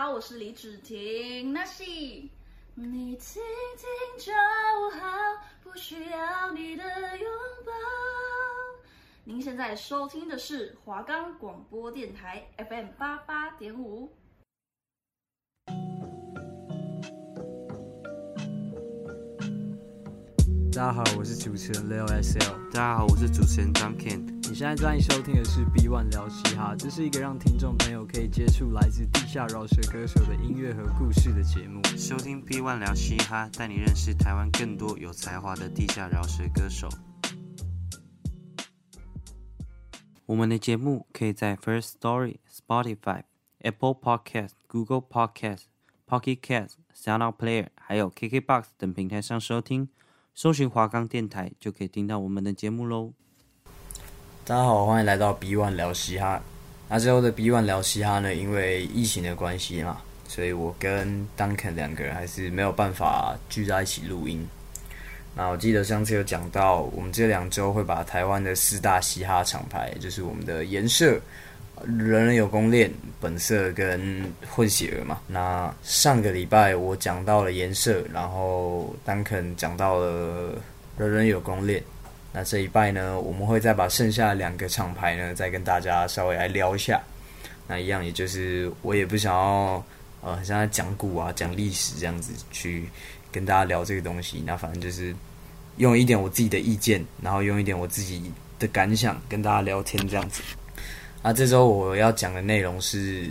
好，我是李芷婷。那是你听听就好，不需要你的拥抱。您现在收听的是华冈广播电台 FM 八八点五。大家好，我是主持人 Leo SL。大家好，我是主持人 Duncan。你现在正在收听的是 B One 聊嘻哈，这是一个让听众朋友可以接触来自地下饶舌歌手的音乐和故事的节目。收听 B One 聊嘻哈，带你认识台湾更多有才华的地下饶舌歌手。我们的节目可以在 First Story、Spotify、Apple Podcast、Google Podcast、Pocket Cast、SoundOut Player，还有 KKBox 等平台上收听。搜寻华冈电台就可以听到我们的节目喽。大家好，欢迎来到 B One 聊嘻哈。那最后的 B One 聊嘻哈呢，因为疫情的关系嘛，所以我跟 Duncan 两个人还是没有办法聚在一起录音。那我记得上次有讲到，我们这两周会把台湾的四大嘻哈厂牌，就是我们的颜色。人人有功练，本色跟混血儿嘛。那上个礼拜我讲到了颜色，然后丹肯讲到了人人有功练。那这一拜呢，我们会再把剩下两个厂牌呢，再跟大家稍微来聊一下。那一样，也就是我也不想要呃，像在讲古啊、讲历史这样子去跟大家聊这个东西。那反正就是用一点我自己的意见，然后用一点我自己的感想跟大家聊天这样子。啊，这周我要讲的内容是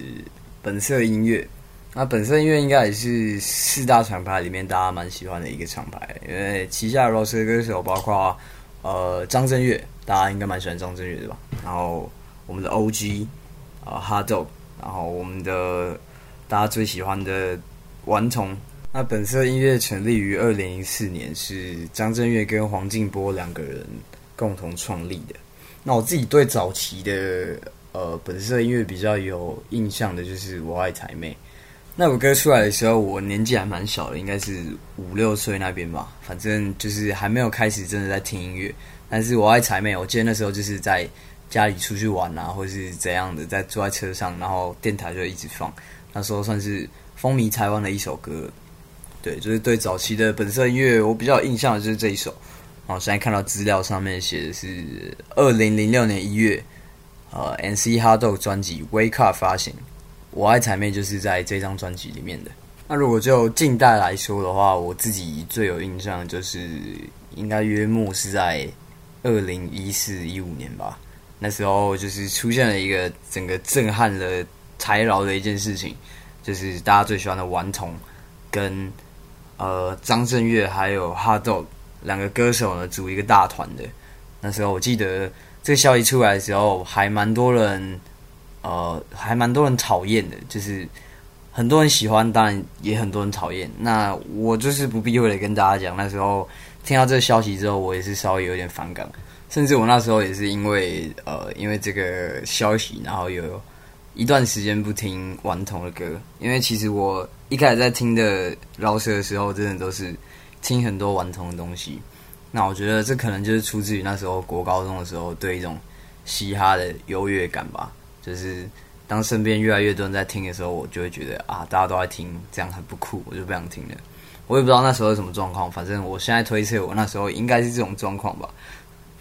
本色音乐。那本色音乐应该也是四大厂牌里面大家蛮喜欢的一个厂牌，因为旗下的饶舌歌手包括呃张震岳，大家应该蛮喜欢张震岳的吧？然后我们的 OG 啊、哈豆，然后我们的大家最喜欢的顽童。那本色音乐成立于二零零四年，是张震岳跟黄靖波两个人共同创立的。那我自己对早期的。呃，本色音乐比较有印象的就是《我爱台妹》那首歌出来的时候，我年纪还蛮小的，应该是五六岁那边吧。反正就是还没有开始真的在听音乐。但是我爱台妹，我记得那时候就是在家里出去玩啊，或是怎样的，在坐在车上，然后电台就一直放。那时候算是风靡台湾的一首歌。对，就是对早期的本色音乐，我比较有印象的就是这一首。然后现在看到资料上面写的是二零零六年一月。呃，N.C. 哈豆专辑《Wake Up》发行，《我爱台妹》就是在这张专辑里面的。那如果就近代来说的话，我自己最有印象就是应该约莫是在二零一四一五年吧。那时候就是出现了一个整个震撼了台饶的一件事情，就是大家最喜欢的顽童跟呃张震岳还有哈豆两个歌手呢组一个大团的。那时候我记得。这个消息出来的时候，还蛮多人，呃，还蛮多人讨厌的，就是很多人喜欢，当然也很多人讨厌。那我就是不避讳的跟大家讲，那时候听到这个消息之后，我也是稍微有点反感，甚至我那时候也是因为呃，因为这个消息，然后有一段时间不听顽童的歌，因为其实我一开始在听的饶舌的时候，真的都是听很多顽童的东西。那我觉得这可能就是出自于那时候国高中的时候对一种嘻哈的优越感吧。就是当身边越来越多人在听的时候，我就会觉得啊，大家都在听，这样很不酷，我就不想听了。我也不知道那时候是什么状况，反正我现在推测，我那时候应该是这种状况吧。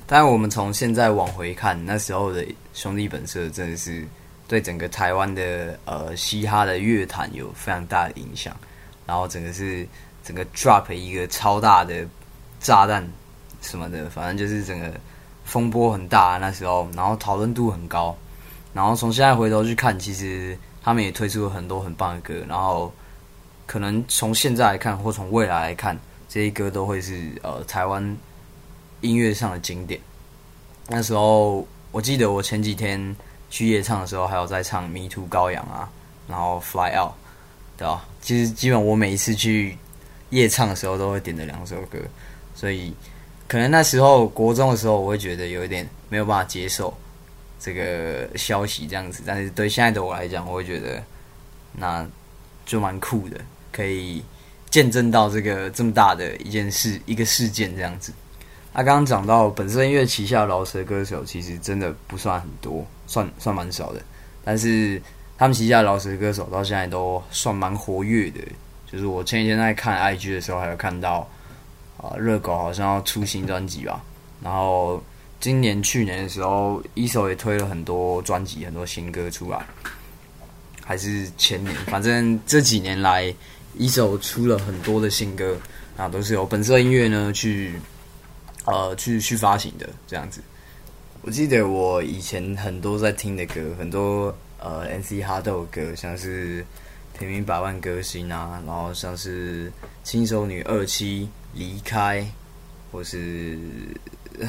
但，我们从现在往回看，那时候的兄弟本色真的是对整个台湾的呃嘻哈的乐坛有非常大的影响，然后整个是整个 drop 一个超大的炸弹。什么的，反正就是整个风波很大，那时候，然后讨论度很高，然后从现在回头去看，其实他们也推出了很多很棒的歌，然后可能从现在来看，或从未来来看，这些歌都会是呃台湾音乐上的经典。那时候我记得我前几天去夜唱的时候，还有在唱《迷途羔羊》啊，然后《Fly Out》，对吧？其实基本我每一次去夜唱的时候，都会点的两首歌，所以。可能那时候国中的时候，我会觉得有一点没有办法接受这个消息这样子，但是对现在的我来讲，我会觉得那就蛮酷的，可以见证到这个这么大的一件事，一个事件这样子。他刚刚讲到本身音乐旗下饶舌歌手，其实真的不算很多，算算蛮少的。但是他们旗下饶舌歌手到现在都算蛮活跃的。就是我前几天在看 IG 的时候，还有看到啊，热狗好像要出新专辑吧。然后今年、去年的时候一手也推了很多专辑、很多新歌出来。还是前年，反正这几年来一手出了很多的新歌，啊，都是由本色音乐呢去呃去去发行的这样子。我记得我以前很多在听的歌，很多呃，N C 哈豆歌，像是。平民百万歌星啊，然后像是轻熟女二期离开，或是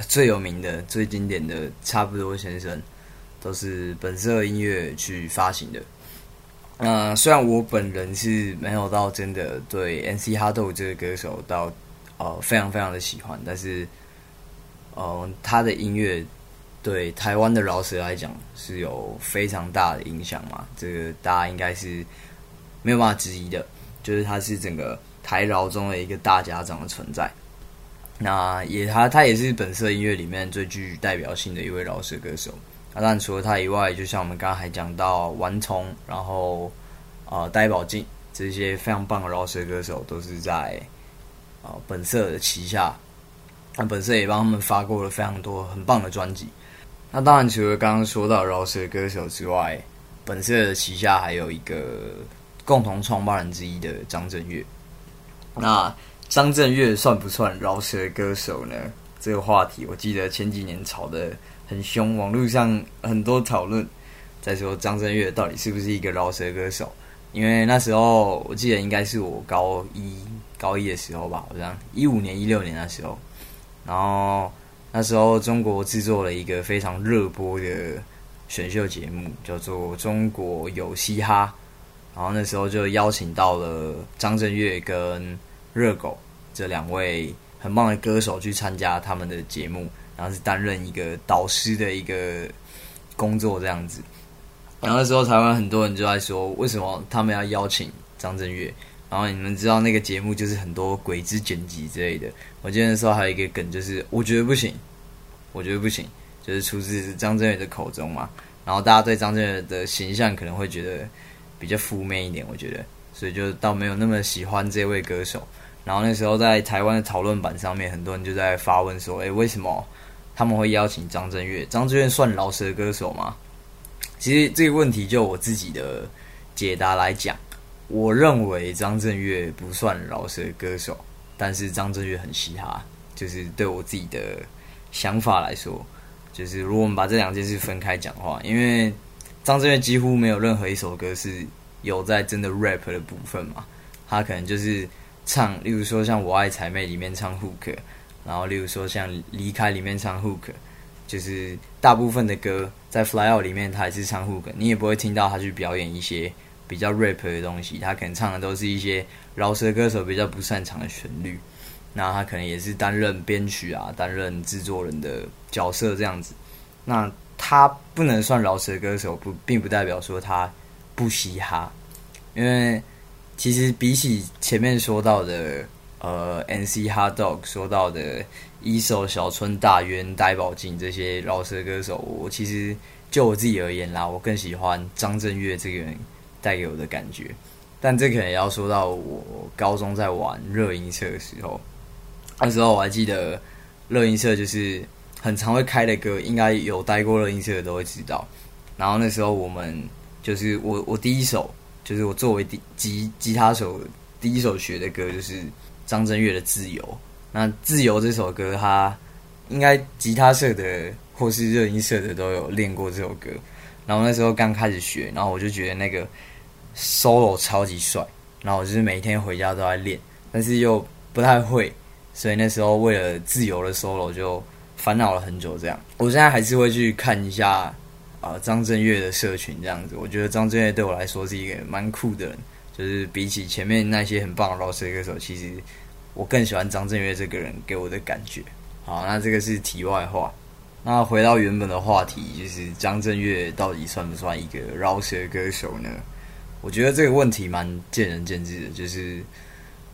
最有名的、最经典的差不多先生，都是本色音乐去发行的。那虽然我本人是没有到真的对 N.C. HotDog 这个歌手到呃非常非常的喜欢，但是呃他的音乐对台湾的饶舌来讲是有非常大的影响嘛，这个大家应该是。没有办法质疑的，就是他是整个台饶中的一个大家长的存在。那也他他也是本色音乐里面最具代表性的一位饶舌歌手。那当然除了他以外，就像我们刚刚还讲到顽童，然后呃呆宝静这些非常棒的饶舌歌手，都是在呃本色的旗下。那本色也帮他们发过了非常多很棒的专辑。那当然除了刚刚说到饶舌歌手之外，本色的旗下还有一个。共同创办人之一的张震岳，那张震岳算不算饶舌歌手呢？这个话题我记得前几年吵得很凶，网络上很多讨论，在说张震岳到底是不是一个饶舌歌手？因为那时候我记得应该是我高一高一的时候吧，好像一五年一六年的时候，然后那时候中国制作了一个非常热播的选秀节目，叫做《中国有嘻哈》。然后那时候就邀请到了张震岳跟热狗这两位很棒的歌手去参加他们的节目，然后是担任一个导师的一个工作这样子。然后那时候台湾很多人就在说，为什么他们要邀请张震岳？然后你们知道那个节目就是很多鬼之剪辑之类的。我记得那时候还有一个梗，就是我觉得不行，我觉得不行，就是出自张震岳的口中嘛。然后大家对张震岳的形象可能会觉得。比较负面一点，我觉得，所以就倒没有那么喜欢这位歌手。然后那时候在台湾的讨论版上面，很多人就在发问说：“诶，为什么他们会邀请张震岳？张震岳算饶舌歌手吗？”其实这个问题就我自己的解答来讲，我认为张震岳不算饶舌歌手，但是张震岳很嘻哈。就是对我自己的想法来说，就是如果我们把这两件事分开讲的话，因为。张震岳几乎没有任何一首歌是有在真的 rap 的部分嘛，他可能就是唱，例如说像我爱彩妹里面唱 hook，然后例如说像离开里面唱 hook，就是大部分的歌在 fly out 里面他还是唱 hook，你也不会听到他去表演一些比较 rap 的东西，他可能唱的都是一些饶舌歌手比较不擅长的旋律，那他可能也是担任编曲啊，担任制作人的角色这样子，那。他不能算饶舌歌手，不，并不代表说他不嘻哈，因为其实比起前面说到的，呃，NC Hard Dog 说到的一手小春大渊呆宝静这些饶舌歌手，我其实就我自己而言啦，我更喜欢张震岳这个人带给我的感觉。但这可能也要说到我高中在玩热音社的时候，那时候我还记得热音社就是。很常会开的歌，应该有待过热音社的都会知道。然后那时候我们就是我我第一首就是我作为吉吉吉他手第一首学的歌就是张震岳的《自由》。那《自由》这首歌，他应该吉他社的或是热音社的都有练过这首歌。然后那时候刚开始学，然后我就觉得那个 solo 超级帅，然后我就是每天回家都在练，但是又不太会，所以那时候为了《自由》的 solo 就。烦恼了很久，这样，我现在还是会去看一下，啊、张震岳的社群这样子。我觉得张震岳对我来说是一个蛮酷的人，就是比起前面那些很棒的饶舌歌手，其实我更喜欢张震岳这个人给我的感觉。好，那这个是题外话。那回到原本的话题，就是张震岳到底算不算一个饶舌歌手呢？我觉得这个问题蛮见仁见智的，就是。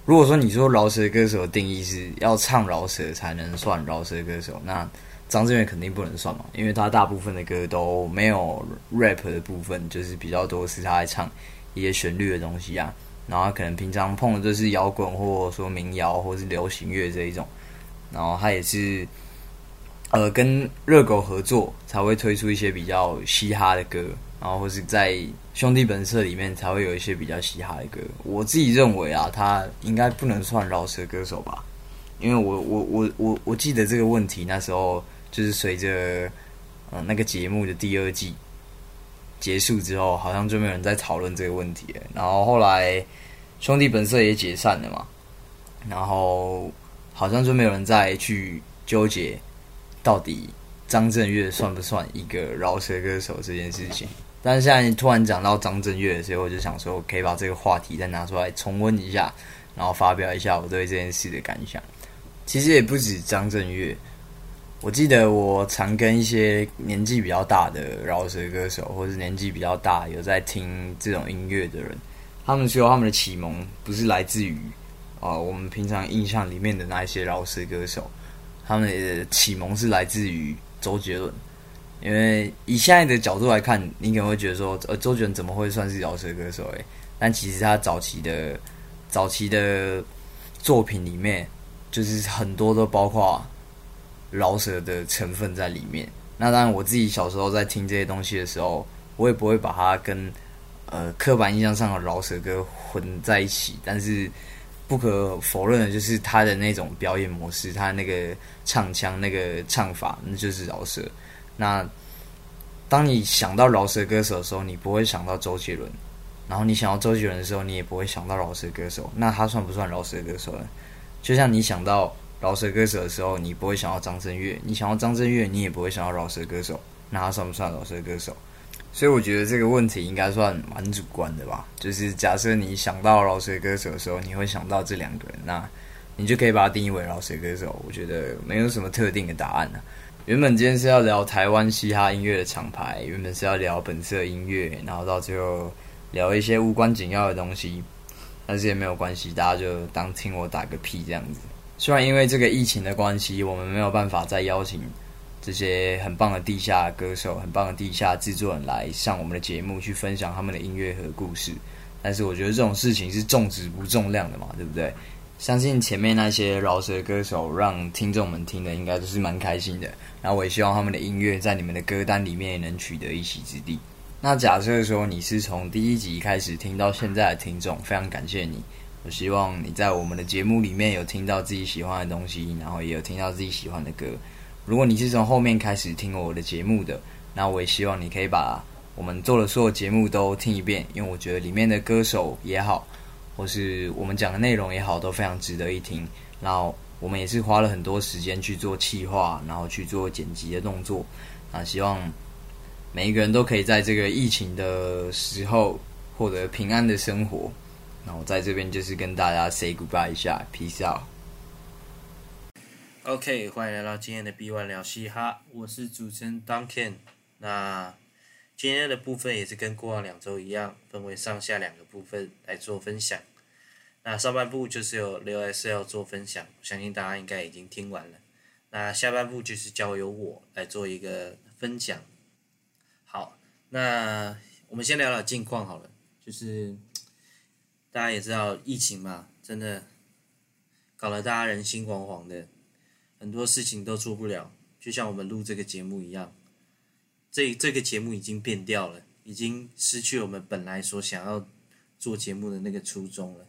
如果说你说饶舌歌手的定义是要唱饶舌才能算饶舌歌手，那张震岳肯定不能算嘛，因为他大部分的歌都没有 rap 的部分，就是比较多是他在唱一些旋律的东西啊。然后他可能平常碰的就是摇滚，或说民谣，或是流行乐这一种。然后他也是，呃，跟热狗合作才会推出一些比较嘻哈的歌，然后或是在兄弟本色里面才会有一些比较嘻哈的歌。我自己认为啊，他应该不能算饶舌歌手吧，因为我我我我我记得这个问题那时候就是随着呃那个节目的第二季结束之后，好像就没有人在讨论这个问题了。然后后来兄弟本色也解散了嘛，然后。好像就没有人再去纠结到底张震岳算不算一个饶舌歌手这件事情。但是现在突然讲到张震岳的时候，我就想说，可以把这个话题再拿出来重温一下，然后发表一下我对这件事的感想。其实也不止张震岳，我记得我常跟一些年纪比较大的饶舌歌手，或是年纪比较大有在听这种音乐的人，他们说他们的启蒙不是来自于。啊、我们平常印象里面的那一些饶舌歌手，他们的启蒙是来自于周杰伦。因为以现在的角度来看，你可能会觉得说，呃，周杰伦怎么会算是饶舌歌手？诶，但其实他早期的早期的作品里面，就是很多都包括饶舌的成分在里面。那当然，我自己小时候在听这些东西的时候，我也不会把它跟呃刻板印象上的饶舌歌混在一起，但是。不可否认的就是他的那种表演模式，他那个唱腔、那个唱法，那就是饶舌。那当你想到饶舌歌手的时候，你不会想到周杰伦；然后你想到周杰伦的时候，你也不会想到饶舌歌手。那他算不算饶舌歌手呢？就像你想到饶舌歌手的时候，你不会想到张震岳；你想到张震岳，你也不会想到饶舌歌手。那他算不算饶舌歌手？所以我觉得这个问题应该算蛮主观的吧。就是假设你想到饶舌歌手的时候，你会想到这两个人，那你就可以把它定义为饶舌歌手。我觉得没有什么特定的答案呢。原本今天是要聊台湾嘻哈音乐的厂牌，原本是要聊本色音乐，然后到最后聊一些无关紧要的东西，但是也没有关系，大家就当听我打个屁这样子。虽然因为这个疫情的关系，我们没有办法再邀请。这些很棒的地下歌手、很棒的地下制作人来上我们的节目，去分享他们的音乐和故事。但是我觉得这种事情是重质不重量的嘛，对不对？相信前面那些饶舌歌手让听众们听的应该都是蛮开心的。然后我也希望他们的音乐在你们的歌单里面也能取得一席之地。那假设说你是从第一集开始听到现在的听众，非常感谢你。我希望你在我们的节目里面有听到自己喜欢的东西，然后也有听到自己喜欢的歌。如果你是从后面开始听我的节目的，那我也希望你可以把我们做的所有节目都听一遍，因为我觉得里面的歌手也好，或是我们讲的内容也好，都非常值得一听。然后我们也是花了很多时间去做企划，然后去做剪辑的动作。那希望每一个人都可以在这个疫情的时候获得平安的生活。那我在这边就是跟大家 say goodbye 一下，peace out。OK，欢迎来到今天的 B One 聊嘻哈，我是主持人 Duncan。那今天的部分也是跟过往两周一样，分为上下两个部分来做分享。那上半部就是由六 S L 做分享，相信大家应该已经听完了。那下半部就是交由我来做一个分享。好，那我们先聊聊近况好了，就是大家也知道疫情嘛，真的搞得大家人心惶惶的。很多事情都做不了，就像我们录这个节目一样，这这个节目已经变掉了，已经失去我们本来所想要做节目的那个初衷了。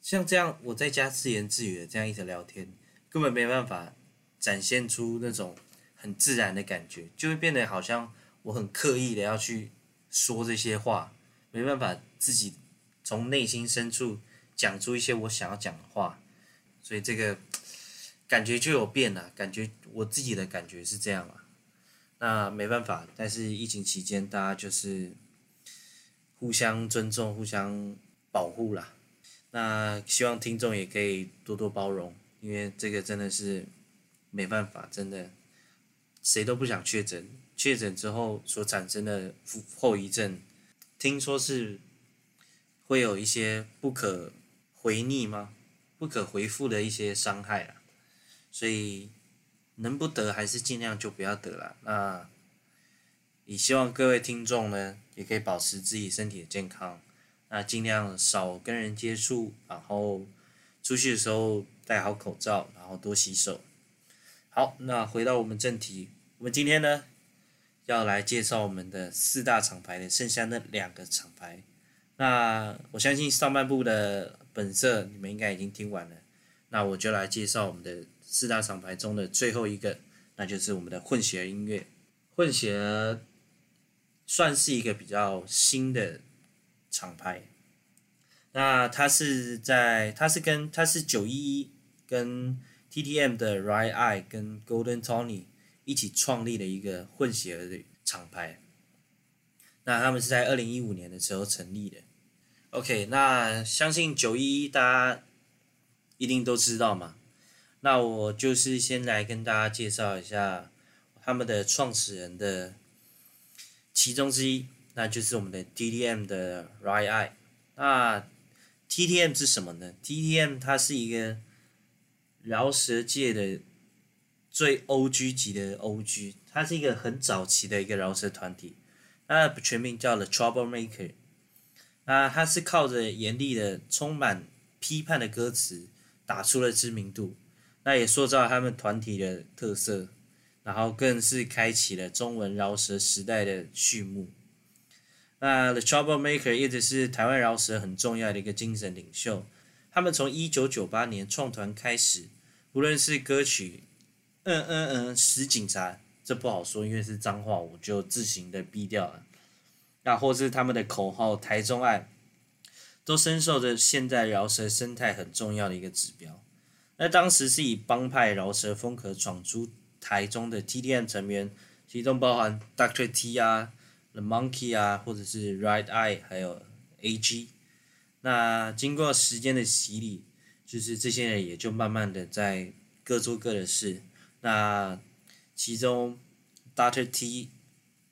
像这样，我在家自言自语的这样一直聊天，根本没办法展现出那种很自然的感觉，就会变得好像我很刻意的要去说这些话，没办法自己从内心深处讲出一些我想要讲的话，所以这个。感觉就有变了，感觉我自己的感觉是这样啊，那没办法，但是疫情期间大家就是互相尊重、互相保护啦。那希望听众也可以多多包容，因为这个真的是没办法，真的谁都不想确诊，确诊之后所产生的后遗症，听说是会有一些不可回逆吗？不可回复的一些伤害啊。所以，能不得还是尽量就不要得了。那也希望各位听众呢，也可以保持自己身体的健康，那尽量少跟人接触，然后出去的时候戴好口罩，然后多洗手。好，那回到我们正题，我们今天呢要来介绍我们的四大厂牌的剩下那两个厂牌。那我相信上半部的本色你们应该已经听完了，那我就来介绍我们的四大厂牌中的最后一个，那就是我们的混血音乐。混血算是一个比较新的厂牌，那它是在它是跟它是九一一跟 TTM 的 Right Eye 跟 Golden Tony 一起创立的一个混血的厂牌。那他们是在二零一五年的时候成立的。OK，那相信九一一大家一定都知道嘛。那我就是先来跟大家介绍一下他们的创始人的其中之一，那就是我们的 TDM 的 Right Eye。那 TTM 是什么呢？TDM 它是一个饶舌界的最 OG 级的 OG，它是一个很早期的一个饶舌团体。它的全名叫了 Troublemaker，那它是靠着严厉的、充满批判的歌词打出了知名度，那也塑造他们团体的特色，然后更是开启了中文饶舌时代的序幕。那 The Troublemaker 一直是台湾饶舌很重要的一个精神领袖，他们从一九九八年创团开始，无论是歌曲，嗯嗯嗯，死警察。这不好说，因为是脏话，我就自行的毙掉了。那或是他们的口号“台中爱”，都深受着现在饶舌生态很重要的一个指标。那当时是以帮派饶舌风格闯出台中的 TDM 成员，其中包含 Dr. T 啊、The Monkey 啊，或者是 Right Eye，还有 AG。那经过时间的洗礼，就是这些人也就慢慢的在各做各的事。那其中 Doctor T，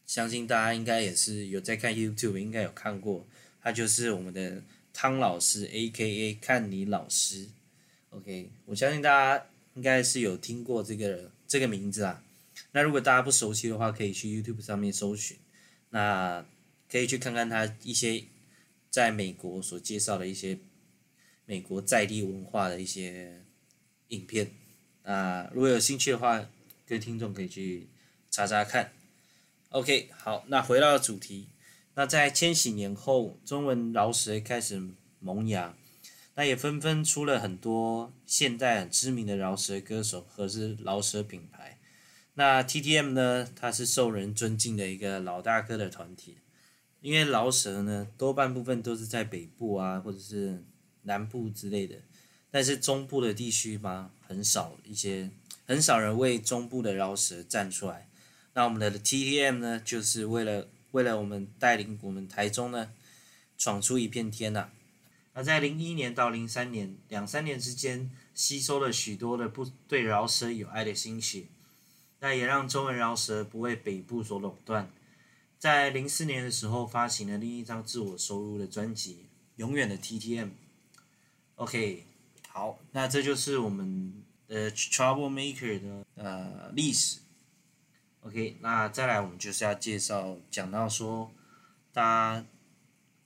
相信大家应该也是有在看 YouTube，应该有看过，他就是我们的汤老师，A.K.A. 看你老师。OK，我相信大家应该是有听过这个这个名字啊。那如果大家不熟悉的话，可以去 YouTube 上面搜寻，那可以去看看他一些在美国所介绍的一些美国在地文化的一些影片。啊，如果有兴趣的话。各位听众可以去查查看。OK，好，那回到主题。那在千禧年后，中文饶舌开始萌芽，那也纷纷出了很多现代很知名的饶舌歌手和是饶舌品牌。那 TTM 呢，它是受人尊敬的一个老大哥的团体，因为饶舌呢多半部分都是在北部啊，或者是南部之类的，但是中部的地区嘛，很少一些。很少人为中部的饶舌站出来，那我们的 TTM 呢，就是为了为了我们带领我们台中呢，闯出一片天呐、在零一年到零三年两三年之间，吸收了许多的不对饶舌有爱的心血，那也让中文饶舌不为北部所垄断。在零四年的时候，发行了另一张自我收录的专辑《永远的 TTM》。OK，好，那这就是我们。的，Trouble Maker 的呃历史，OK，那再来我们就是要介绍讲到说，大家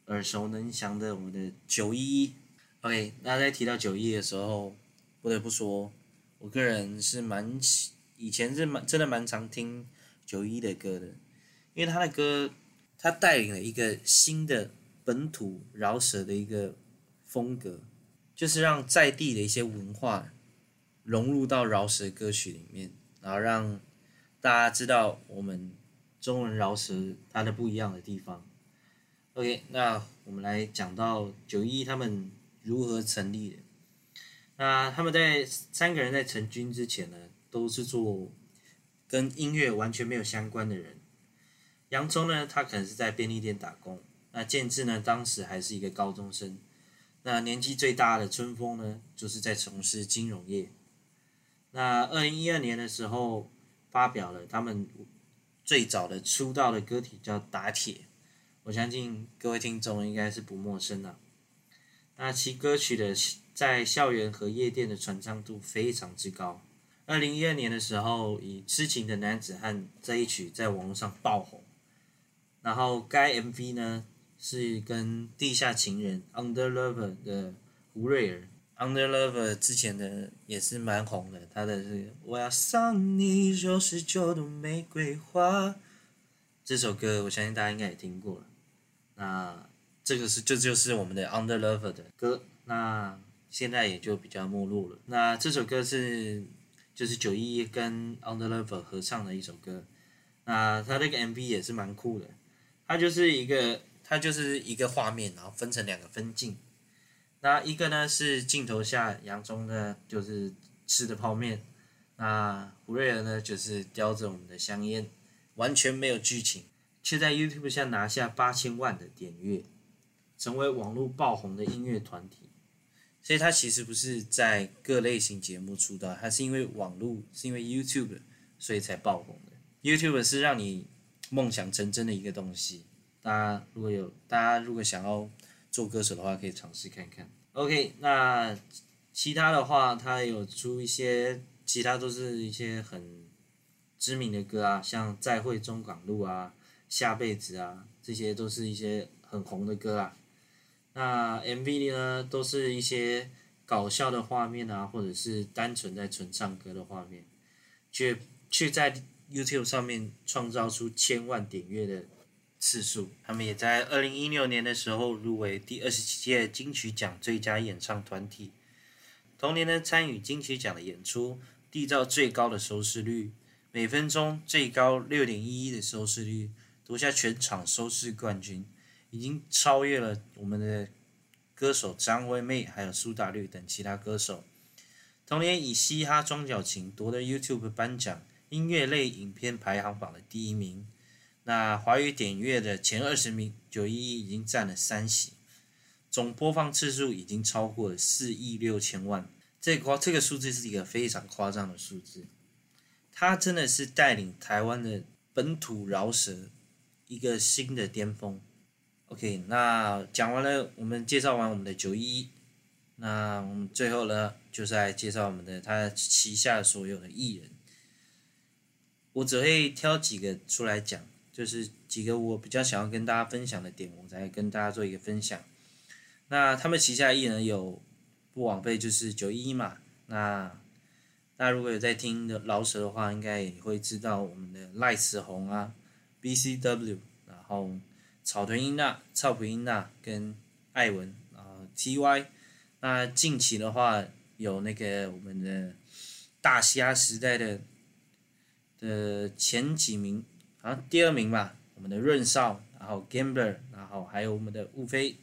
耳熟能详的我们的九一，OK，那在提到九一的时候，不得不说，我个人是蛮以前是蛮真的蛮常听九一的歌的，因为他的歌，他带领了一个新的本土饶舌的一个风格，就是让在地的一些文化。融入到饶舌歌曲里面，然后让大家知道我们中文饶舌它的不一样的地方。OK，那我们来讲到九一他们如何成立的。那他们在三个人在成军之前呢，都是做跟音乐完全没有相关的人。洋葱呢，他可能是在便利店打工。那建志呢，当时还是一个高中生。那年纪最大的春风呢，就是在从事金融业。那二零一二年的时候，发表了他们最早的出道的歌曲叫《打铁》，我相信各位听众应该是不陌生的。那其歌曲的在校园和夜店的传唱度非常之高，二零一二年的时候，以《痴情的男子汉》这一曲在网络上爆红。然后该 MV 呢是跟地下情人 Under Lover 的胡瑞尔，Under Lover 之前的也是蛮红的，他的是我要送你九十九朵玫瑰花这首歌，我相信大家应该也听过了。那这个是这就，是我们的 Under Lover 的歌，那现在也就比较没落了。那这首歌是就是九一一跟 Under Lover 合唱的一首歌，那他这个 MV 也是蛮酷的。它就是一个，它就是一个画面，然后分成两个分镜。那一个呢是镜头下杨宗呢就是吃的泡面，那胡瑞儿呢就是叼着我们的香烟，完全没有剧情，却在 YouTube 上拿下八千万的点阅，成为网络爆红的音乐团体。所以它其实不是在各类型节目出道，它是因为网络，是因为 YouTube，所以才爆红的。YouTube 是让你。梦想成真的一个东西，大家如果有，大家如果想要做歌手的话，可以尝试看看。OK，那其他的话，他有出一些，其他都是一些很知名的歌啊，像《再会中港路》啊，《下辈子》啊，这些都是一些很红的歌啊。那 MV 呢，都是一些搞笑的画面啊，或者是单纯在纯唱歌的画面，却却在。YouTube 上面创造出千万点阅的次数，他们也在二零一六年的时候入围第二十七届金曲奖最佳演唱团体。同年呢，参与金曲奖的演出，缔造最高的收视率，每分钟最高六点一一的收视率，夺下全场收视冠军，已经超越了我们的歌手张惠妹还有苏打绿等其他歌手。同年以嘻哈装脚情夺得 YouTube 颁奖。音乐类影片排行榜的第一名，那华语点阅的前二十名，九一一已经占了三席，总播放次数已经超过了四亿六千万，这个这个数字是一个非常夸张的数字，他真的是带领台湾的本土饶舌一个新的巅峰。OK，那讲完了，我们介绍完我们的九一一，那我们最后呢，就是来介绍我们的他旗下所有的艺人。我只会挑几个出来讲，就是几个我比较想要跟大家分享的点，我再跟大家做一个分享。那他们旗下艺人有不枉费，就是九一一嘛。那大家如果有在听的饶舌的话，应该也会知道我们的赖慈红啊，BCW，然后草屯英娜、草埔英娜跟艾文，然后 TY。那近期的话有那个我们的大虾时代的。的，前几名，好像第二名吧，我们的润少，然后 Gambler，然后还有我们的雾飞，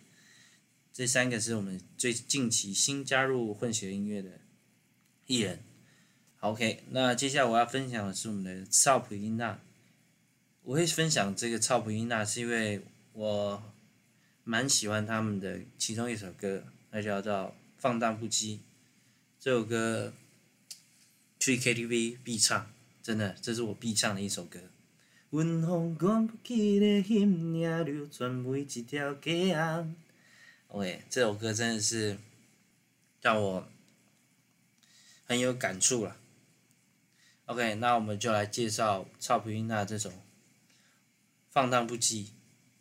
这三个是我们最近期新加入混血音乐的艺人。，OK，那接下来我要分享的是我们的草埔音娜。我会分享这个草埔音娜，是因为我蛮喜欢他们的其中一首歌，那叫做《放荡不羁》。这首歌去 KTV 必唱。真的，这是我必唱的一首歌。OK，这首歌真的是让我很有感触了。OK，那我们就来介绍草埔音娜这首《放荡不羁》。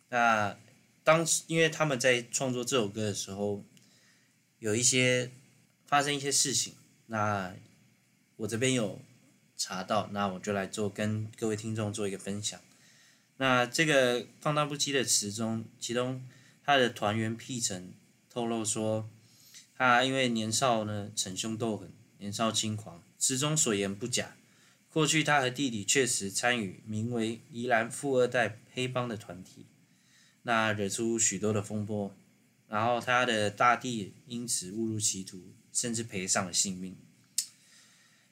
那当时因为他们在创作这首歌的时候，有一些发生一些事情，那我这边有。查到，那我就来做跟各位听众做一个分享。那这个放荡不羁的词中，其中他的团员 P 成透露说，他因为年少呢，逞凶斗狠，年少轻狂，词中所言不假。过去他和弟弟确实参与名为宜兰富二代黑帮的团体，那惹出许多的风波，然后他的大弟因此误入歧途，甚至赔上了性命。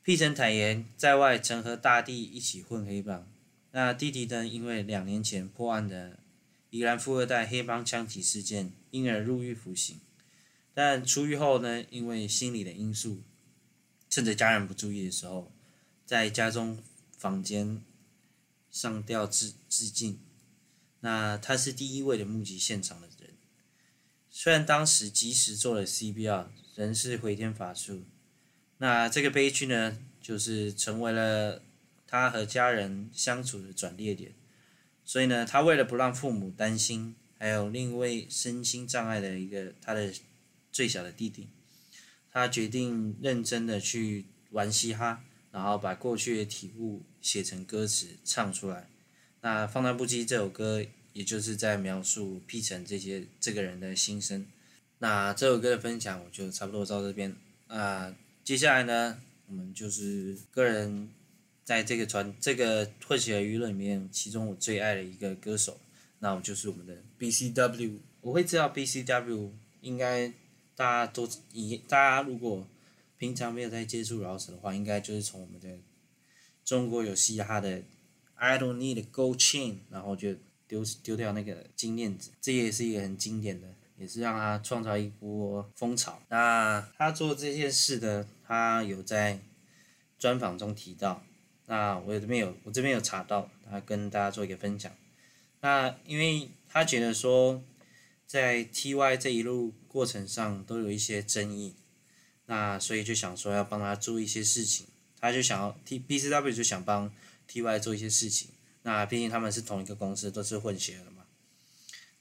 辟成坦言，在外曾和大弟一起混黑帮。那弟弟呢？因为两年前破案的宜兰富二代黑帮枪击事件，因而入狱服刑。但出狱后呢，因为心理的因素，趁着家人不注意的时候，在家中房间上吊自自尽。那他是第一位的目击现场的人。虽然当时及时做了 CPR，仍是回天乏术。那这个悲剧呢，就是成为了他和家人相处的转捩点。所以呢，他为了不让父母担心，还有另一位身心障碍的一个他的最小的弟弟，他决定认真的去玩嘻哈，然后把过去的体悟写成歌词唱出来。那放荡不羁这首歌，也就是在描述 P 城这些这个人的心声。那这首歌的分享我就差不多到这边。啊，接下来呢，我们就是个人在这个传这个混血儿娱乐里面，其中我最爱的一个歌手，那我就是我们的 BCW。我会知道 BCW，应该大家都以大家如果平常没有在接触饶舌的话，应该就是从我们的中国有嘻哈的 I Don't Need a Gold Chain，然后就丢丢掉那个金链子，这也是一个很经典的。也是让他创造一波风潮。那他做这件事的，他有在专访中提到。那我这边有，我这边有查到，他跟大家做一个分享。那因为他觉得说，在 TY 这一路过程上都有一些争议，那所以就想说要帮他做一些事情。他就想要 T BCW 就想帮 TY 做一些事情。那毕竟他们是同一个公司，都是混血的嘛。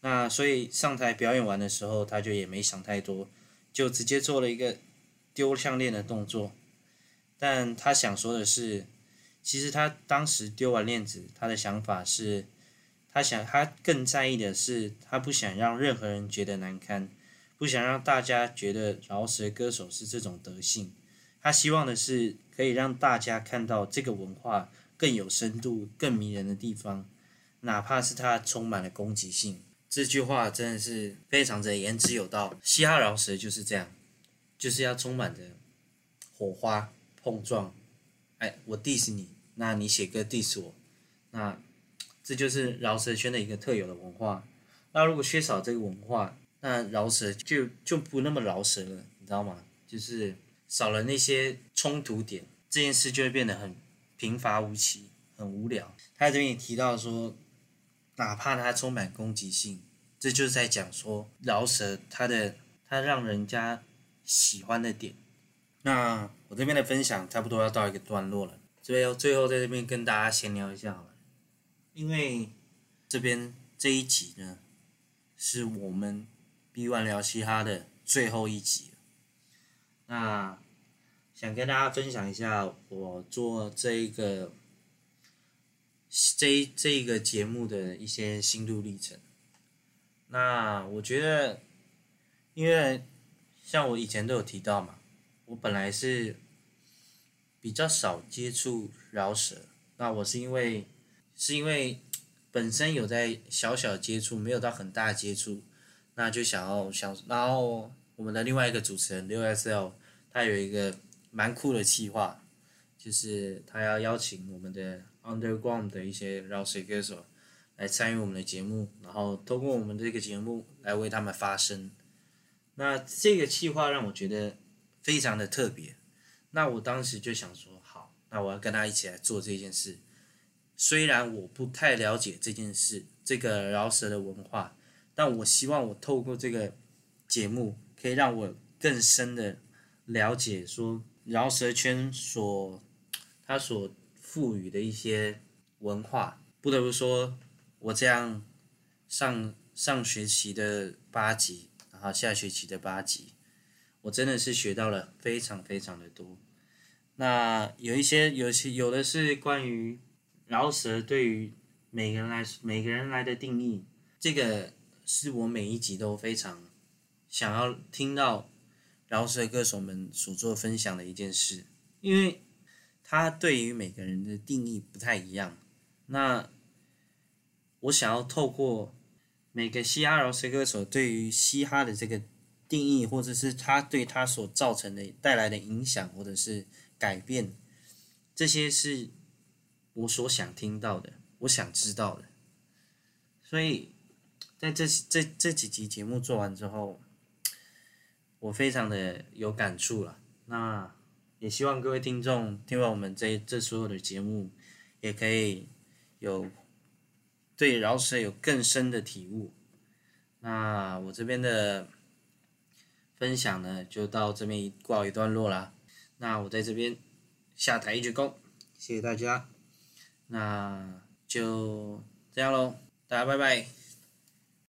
那所以上台表演完的时候，他就也没想太多，就直接做了一个丢项链的动作。但他想说的是，其实他当时丢完链子，他的想法是，他想他更在意的是，他不想让任何人觉得难堪，不想让大家觉得饶舌歌手是这种德性。他希望的是可以让大家看到这个文化更有深度、更迷人的地方，哪怕是他充满了攻击性。这句话真的是非常的言之有道。嘻哈饶舌就是这样，就是要充满着火花碰撞。哎，我 diss 你，那你写歌 diss 我，那这就是饶舌圈的一个特有的文化。那如果缺少这个文化，那饶舌就就不那么饶舌了，你知道吗？就是少了那些冲突点，这件事就会变得很平乏无奇，很无聊。他这边也提到说。哪怕他充满攻击性，这就是在讲说饶舌他的他让人家喜欢的点。那我这边的分享差不多要到一个段落了，最后最后在这边跟大家闲聊一下好了，因为这边这一集呢，是我们亿万聊嘻哈的最后一集。那想跟大家分享一下我做这一个。这这一个节目的一些心路历程，那我觉得，因为像我以前都有提到嘛，我本来是比较少接触饶舌，那我是因为是因为本身有在小小接触，没有到很大接触，那就想要想，然后我们的另外一个主持人六 SL，他有一个蛮酷的计划，就是他要邀请我们的。Underground 的一些饶舌歌手来参与我们的节目，然后通过我们这个节目来为他们发声。那这个计划让我觉得非常的特别。那我当时就想说，好，那我要跟他一起来做这件事。虽然我不太了解这件事，这个饶舌的文化，但我希望我透过这个节目，可以让我更深的了解说饶舌圈所他所。赋予的一些文化，不得不说，我这样上上学期的八级，然后下学期的八级，我真的是学到了非常非常的多。那有一些，有些有的是关于饶舌对于每个人来每个人来的定义，这个是我每一集都非常想要听到饶舌歌手们所做分享的一件事，因为。他对于每个人的定义不太一样，那我想要透过每个嘻哈饶舌歌手对于嘻哈的这个定义，或者是他对他所造成的带来的影响，或者是改变，这些是我所想听到的，我想知道的。所以在这这这几集节目做完之后，我非常的有感触了。那。也希望各位听众听完我们这这所有的节目，也可以有对饶舌有更深的体悟。那我这边的分享呢，就到这边一告一段落啦。那我在这边下台鞠躬，谢谢大家，那就这样喽，大家拜拜。